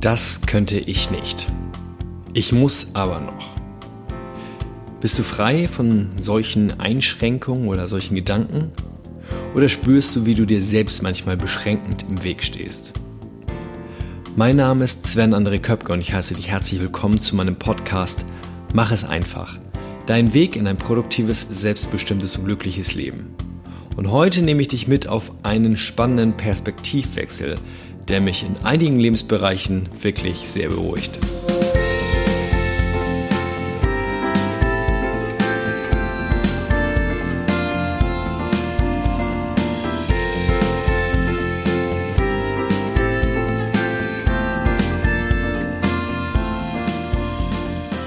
Das könnte ich nicht. Ich muss aber noch. Bist du frei von solchen Einschränkungen oder solchen Gedanken? Oder spürst du, wie du dir selbst manchmal beschränkend im Weg stehst? Mein Name ist Sven André Köpke und ich heiße dich herzlich willkommen zu meinem Podcast Mach es einfach. Dein Weg in ein produktives, selbstbestimmtes und glückliches Leben. Und heute nehme ich dich mit auf einen spannenden Perspektivwechsel, der mich in einigen Lebensbereichen wirklich sehr beruhigt.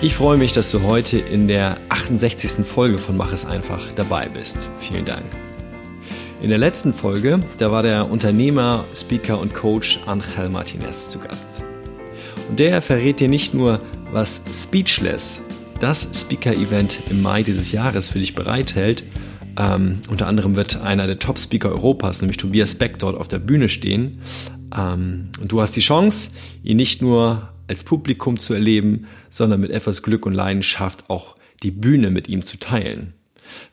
Ich freue mich, dass du heute in der 68. Folge von Mach es einfach dabei bist. Vielen Dank. In der letzten Folge, da war der Unternehmer, Speaker und Coach Angel Martinez zu Gast. Und der verrät dir nicht nur, was Speechless, das Speaker-Event im Mai dieses Jahres für dich bereithält. Ähm, unter anderem wird einer der Top-Speaker Europas, nämlich Tobias Beck, dort auf der Bühne stehen. Ähm, und du hast die Chance, ihn nicht nur als Publikum zu erleben, sondern mit etwas Glück und Leidenschaft auch die Bühne mit ihm zu teilen.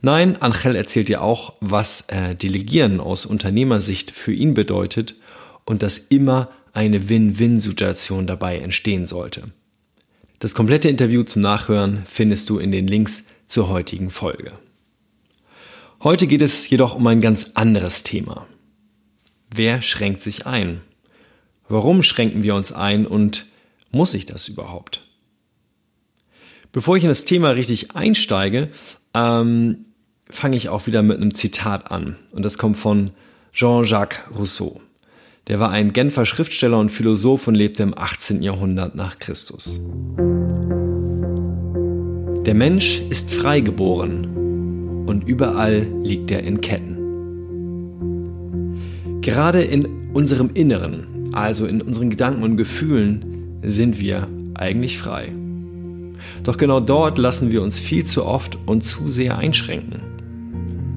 Nein, Angel erzählt dir auch, was äh, Delegieren aus Unternehmersicht für ihn bedeutet und dass immer eine Win-Win-Situation dabei entstehen sollte. Das komplette Interview zum Nachhören findest du in den Links zur heutigen Folge. Heute geht es jedoch um ein ganz anderes Thema. Wer schränkt sich ein? Warum schränken wir uns ein und muss ich das überhaupt? Bevor ich in das Thema richtig einsteige, ähm, fange ich auch wieder mit einem Zitat an. Und das kommt von Jean-Jacques Rousseau. Der war ein Genfer Schriftsteller und Philosoph und lebte im 18. Jahrhundert nach Christus. Der Mensch ist frei geboren und überall liegt er in Ketten. Gerade in unserem Inneren, also in unseren Gedanken und Gefühlen, sind wir eigentlich frei. Doch genau dort lassen wir uns viel zu oft und zu sehr einschränken,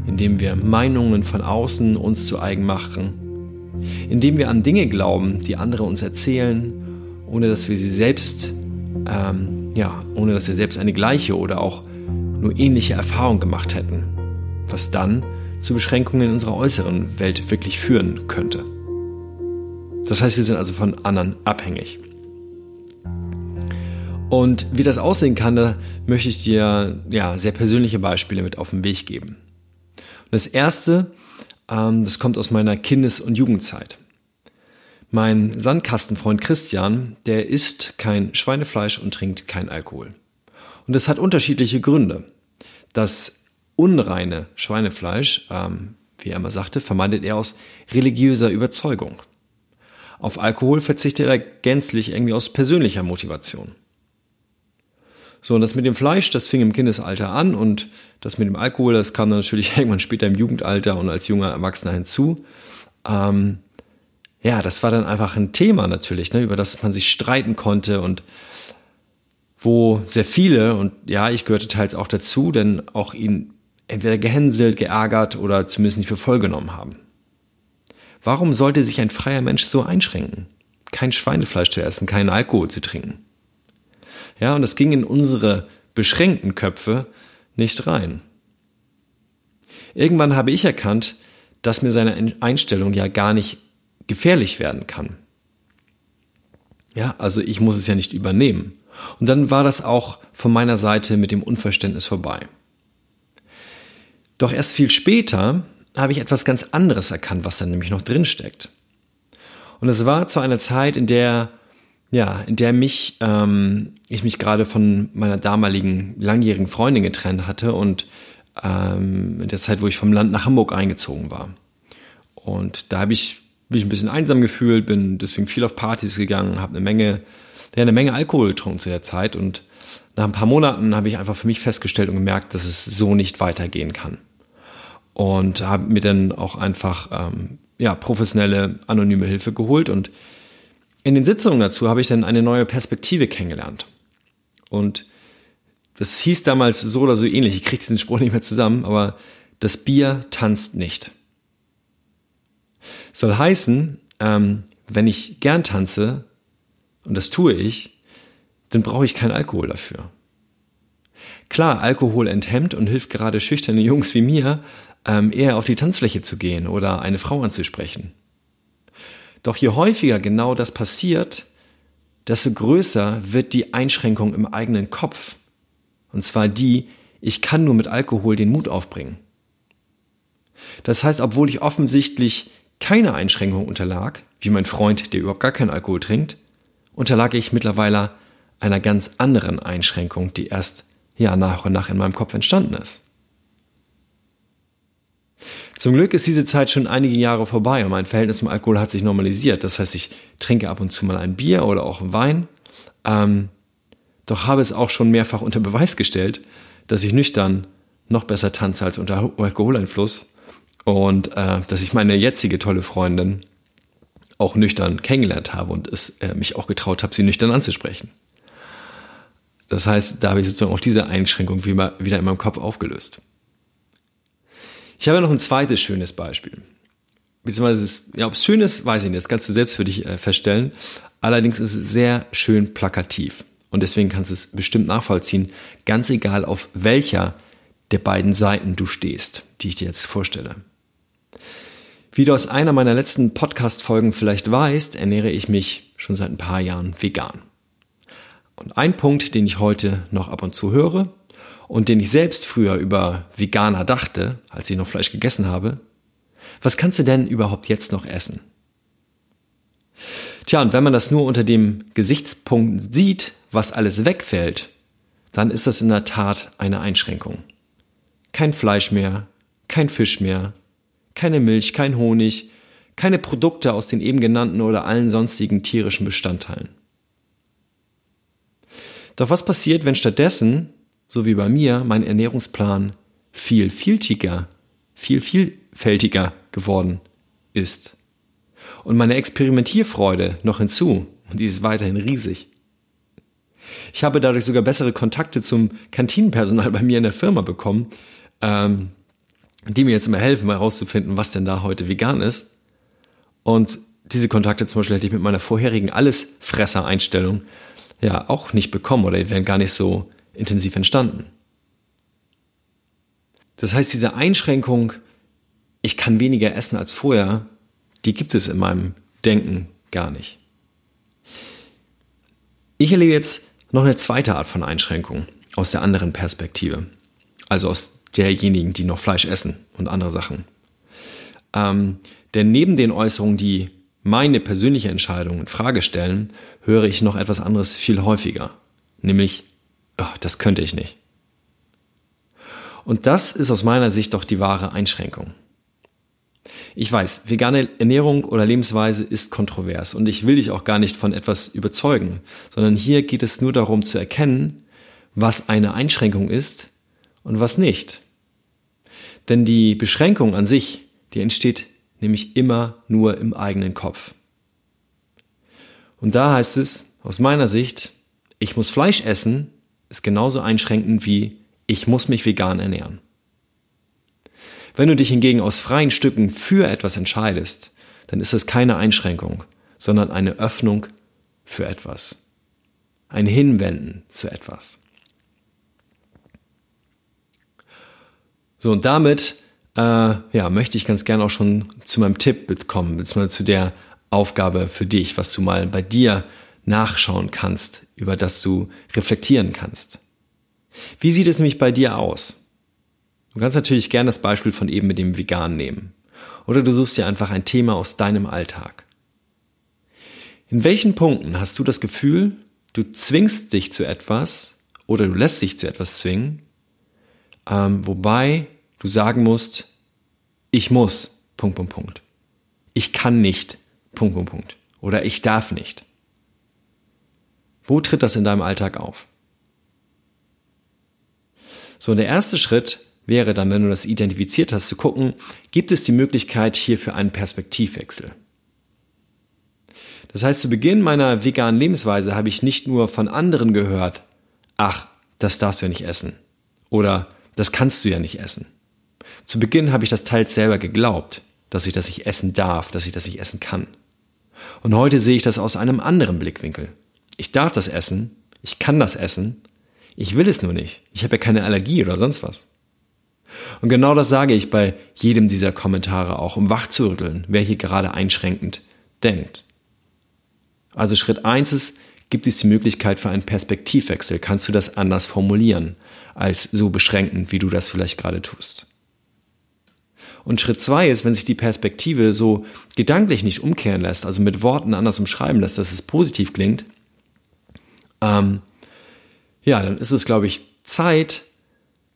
indem wir Meinungen von außen uns zu eigen machen, indem wir an Dinge glauben, die andere uns erzählen, ohne dass wir sie selbst, ähm, ja, ohne dass wir selbst eine gleiche oder auch nur ähnliche Erfahrung gemacht hätten, was dann zu Beschränkungen in unserer äußeren Welt wirklich führen könnte. Das heißt, wir sind also von anderen abhängig. Und wie das aussehen kann, da möchte ich dir ja, sehr persönliche Beispiele mit auf den Weg geben. Und das erste, ähm, das kommt aus meiner Kindes- und Jugendzeit. Mein Sandkastenfreund Christian, der isst kein Schweinefleisch und trinkt kein Alkohol. Und das hat unterschiedliche Gründe. Das unreine Schweinefleisch, ähm, wie er immer sagte, vermeidet er aus religiöser Überzeugung. Auf Alkohol verzichtet er gänzlich irgendwie aus persönlicher Motivation. So, und das mit dem Fleisch, das fing im Kindesalter an und das mit dem Alkohol, das kam dann natürlich irgendwann später im Jugendalter und als junger Erwachsener hinzu. Ähm, ja, das war dann einfach ein Thema natürlich, ne, über das man sich streiten konnte und wo sehr viele, und ja, ich gehörte teils auch dazu, denn auch ihn entweder gehänselt, geärgert oder zumindest nicht für voll genommen haben. Warum sollte sich ein freier Mensch so einschränken? Kein Schweinefleisch zu essen, keinen Alkohol zu trinken. Ja, und das ging in unsere beschränkten Köpfe nicht rein. Irgendwann habe ich erkannt, dass mir seine Einstellung ja gar nicht gefährlich werden kann. Ja, also ich muss es ja nicht übernehmen. Und dann war das auch von meiner Seite mit dem Unverständnis vorbei. Doch erst viel später habe ich etwas ganz anderes erkannt, was da nämlich noch drin steckt. Und es war zu einer Zeit, in der ja, in der mich, ähm, ich mich gerade von meiner damaligen langjährigen Freundin getrennt hatte und ähm, in der Zeit, wo ich vom Land nach Hamburg eingezogen war. Und da habe ich mich ein bisschen einsam gefühlt, bin deswegen viel auf Partys gegangen, habe eine Menge, ja, eine Menge Alkohol getrunken zu der Zeit und nach ein paar Monaten habe ich einfach für mich festgestellt und gemerkt, dass es so nicht weitergehen kann. Und habe mir dann auch einfach ähm, ja, professionelle, anonyme Hilfe geholt und in den Sitzungen dazu habe ich dann eine neue Perspektive kennengelernt. Und das hieß damals so oder so ähnlich, ich kriege diesen Spruch nicht mehr zusammen, aber das Bier tanzt nicht. Soll heißen, ähm, wenn ich gern tanze, und das tue ich, dann brauche ich keinen Alkohol dafür. Klar, Alkohol enthemmt und hilft gerade schüchterne Jungs wie mir, ähm, eher auf die Tanzfläche zu gehen oder eine Frau anzusprechen. Doch je häufiger genau das passiert, desto größer wird die Einschränkung im eigenen Kopf. Und zwar die, ich kann nur mit Alkohol den Mut aufbringen. Das heißt, obwohl ich offensichtlich keine Einschränkung unterlag, wie mein Freund, der überhaupt gar keinen Alkohol trinkt, unterlag ich mittlerweile einer ganz anderen Einschränkung, die erst ja nach und nach in meinem Kopf entstanden ist. Zum Glück ist diese Zeit schon einige Jahre vorbei und mein Verhältnis zum Alkohol hat sich normalisiert. Das heißt, ich trinke ab und zu mal ein Bier oder auch Wein. Ähm, doch habe es auch schon mehrfach unter Beweis gestellt, dass ich nüchtern noch besser tanze als unter Alkoholeinfluss und äh, dass ich meine jetzige tolle Freundin auch nüchtern kennengelernt habe und es äh, mich auch getraut habe, sie nüchtern anzusprechen. Das heißt, da habe ich sozusagen auch diese Einschränkung wieder in meinem Kopf aufgelöst. Ich habe noch ein zweites schönes Beispiel. Beziehungsweise, ja, ob es schön ist, weiß ich nicht. Das kannst du selbst für dich äh, feststellen. Allerdings ist es sehr schön plakativ. Und deswegen kannst du es bestimmt nachvollziehen. Ganz egal, auf welcher der beiden Seiten du stehst, die ich dir jetzt vorstelle. Wie du aus einer meiner letzten Podcast-Folgen vielleicht weißt, ernähre ich mich schon seit ein paar Jahren vegan. Und ein Punkt, den ich heute noch ab und zu höre, und den ich selbst früher über Veganer dachte, als ich noch Fleisch gegessen habe, was kannst du denn überhaupt jetzt noch essen? Tja, und wenn man das nur unter dem Gesichtspunkt sieht, was alles wegfällt, dann ist das in der Tat eine Einschränkung. Kein Fleisch mehr, kein Fisch mehr, keine Milch, kein Honig, keine Produkte aus den eben genannten oder allen sonstigen tierischen Bestandteilen. Doch was passiert, wenn stattdessen so wie bei mir, mein Ernährungsplan viel vieltiger, viel vielfältiger geworden ist. Und meine Experimentierfreude noch hinzu, und die ist weiterhin riesig. Ich habe dadurch sogar bessere Kontakte zum Kantinenpersonal bei mir in der Firma bekommen, ähm, die mir jetzt immer helfen, mal herauszufinden, was denn da heute vegan ist. Und diese Kontakte zum Beispiel hätte ich mit meiner vorherigen Allesfresser-Einstellung ja auch nicht bekommen oder die wären gar nicht so intensiv entstanden. Das heißt, diese Einschränkung, ich kann weniger essen als vorher, die gibt es in meinem Denken gar nicht. Ich erlebe jetzt noch eine zweite Art von Einschränkung aus der anderen Perspektive. Also aus derjenigen, die noch Fleisch essen und andere Sachen. Ähm, denn neben den Äußerungen, die meine persönliche Entscheidung in Frage stellen, höre ich noch etwas anderes viel häufiger. Nämlich, oh, das könnte ich nicht. Und das ist aus meiner Sicht doch die wahre Einschränkung. Ich weiß, vegane Ernährung oder Lebensweise ist kontrovers und ich will dich auch gar nicht von etwas überzeugen, sondern hier geht es nur darum zu erkennen, was eine Einschränkung ist und was nicht. Denn die Beschränkung an sich, die entsteht nämlich immer nur im eigenen Kopf. Und da heißt es aus meiner Sicht, ich muss Fleisch essen, ist genauso einschränkend wie ich muss mich vegan ernähren. Wenn du dich hingegen aus freien Stücken für etwas entscheidest, dann ist es keine Einschränkung, sondern eine Öffnung für etwas. Ein Hinwenden zu etwas. So, und damit äh, ja, möchte ich ganz gerne auch schon zu meinem Tipp kommen, beziehungsweise zu der Aufgabe für dich, was du mal bei dir nachschauen kannst, über das du reflektieren kannst. Wie sieht es nämlich bei dir aus? Du kannst natürlich gerne das Beispiel von eben mit dem Vegan nehmen. Oder du suchst dir einfach ein Thema aus deinem Alltag. In welchen Punkten hast du das Gefühl, du zwingst dich zu etwas oder du lässt dich zu etwas zwingen, ähm, wobei du sagen musst, ich muss, Punkt, Punkt, Punkt. Ich kann nicht, Punkt, Punkt, Punkt. Oder ich darf nicht. Wo tritt das in deinem Alltag auf? So, der erste Schritt wäre dann, wenn du das identifiziert hast, zu gucken, gibt es die Möglichkeit hier für einen Perspektivwechsel. Das heißt, zu Beginn meiner veganen Lebensweise habe ich nicht nur von anderen gehört, ach, das darfst du ja nicht essen. Oder das kannst du ja nicht essen. Zu Beginn habe ich das teils selber geglaubt, dass ich das nicht essen darf, dass ich das nicht essen kann. Und heute sehe ich das aus einem anderen Blickwinkel. Ich darf das essen, ich kann das essen, ich will es nur nicht. Ich habe ja keine Allergie oder sonst was. Und genau das sage ich bei jedem dieser Kommentare auch, um wachzurütteln, wer hier gerade einschränkend denkt. Also Schritt eins ist, gibt es die Möglichkeit für einen Perspektivwechsel. Kannst du das anders formulieren, als so beschränkend, wie du das vielleicht gerade tust. Und Schritt zwei ist, wenn sich die Perspektive so gedanklich nicht umkehren lässt, also mit Worten anders umschreiben lässt, dass es positiv klingt, ähm, ja, dann ist es, glaube ich, Zeit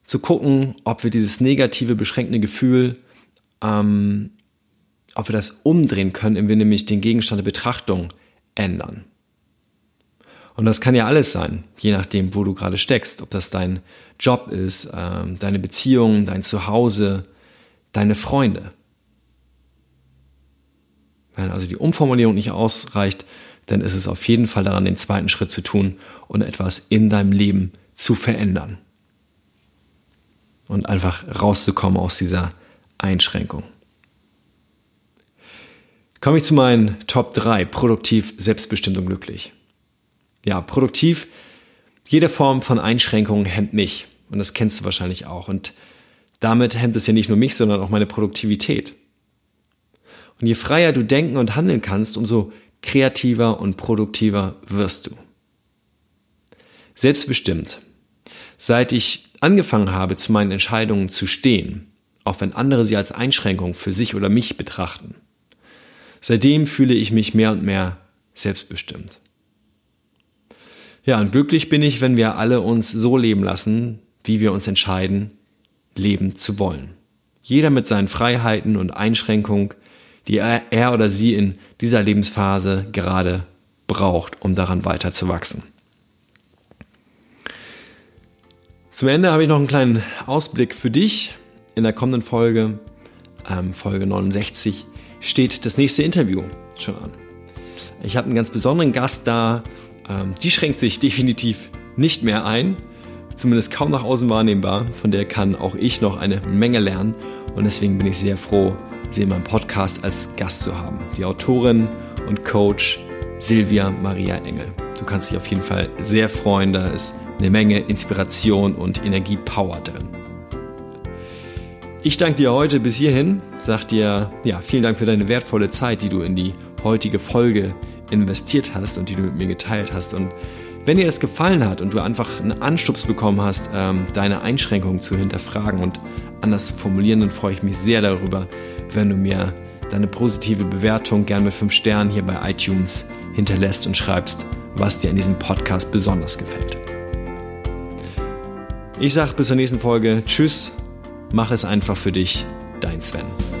zu gucken, ob wir dieses negative, beschränkende Gefühl, ähm, ob wir das umdrehen können, indem wir nämlich den Gegenstand der Betrachtung ändern. Und das kann ja alles sein, je nachdem, wo du gerade steckst, ob das dein Job ist, ähm, deine Beziehung, dein Zuhause, deine Freunde. Wenn also die Umformulierung nicht ausreicht, dann ist es auf jeden Fall daran, den zweiten Schritt zu tun und etwas in deinem Leben zu verändern. Und einfach rauszukommen aus dieser Einschränkung. Komme ich zu meinen Top 3, produktiv, selbstbestimmt und glücklich. Ja, produktiv, jede Form von Einschränkung hemmt mich. Und das kennst du wahrscheinlich auch. Und damit hemmt es ja nicht nur mich, sondern auch meine Produktivität. Und je freier du denken und handeln kannst, umso kreativer und produktiver wirst du. Selbstbestimmt. Seit ich angefangen habe, zu meinen Entscheidungen zu stehen, auch wenn andere sie als Einschränkung für sich oder mich betrachten, seitdem fühle ich mich mehr und mehr selbstbestimmt. Ja, und glücklich bin ich, wenn wir alle uns so leben lassen, wie wir uns entscheiden, leben zu wollen. Jeder mit seinen Freiheiten und Einschränkungen, die er, er oder sie in dieser Lebensphase gerade braucht, um daran weiter zu wachsen. Zum Ende habe ich noch einen kleinen Ausblick für dich. In der kommenden Folge, ähm, Folge 69, steht das nächste Interview schon an. Ich habe einen ganz besonderen Gast da. Ähm, die schränkt sich definitiv nicht mehr ein zumindest kaum nach außen wahrnehmbar. Von der kann auch ich noch eine Menge lernen und deswegen bin ich sehr froh, sie in meinem Podcast als Gast zu haben. Die Autorin und Coach Silvia Maria Engel. Du kannst dich auf jeden Fall sehr freuen, da ist eine Menge Inspiration und Energiepower drin. Ich danke dir heute bis hierhin, sag dir ja, vielen Dank für deine wertvolle Zeit, die du in die heutige Folge investiert hast und die du mit mir geteilt hast und wenn dir das gefallen hat und du einfach einen Anstups bekommen hast, ähm, deine Einschränkungen zu hinterfragen und anders zu formulieren, dann freue ich mich sehr darüber, wenn du mir deine positive Bewertung gern mit 5 Sternen hier bei iTunes hinterlässt und schreibst, was dir an diesem Podcast besonders gefällt. Ich sage bis zur nächsten Folge. Tschüss, mach es einfach für dich, dein Sven.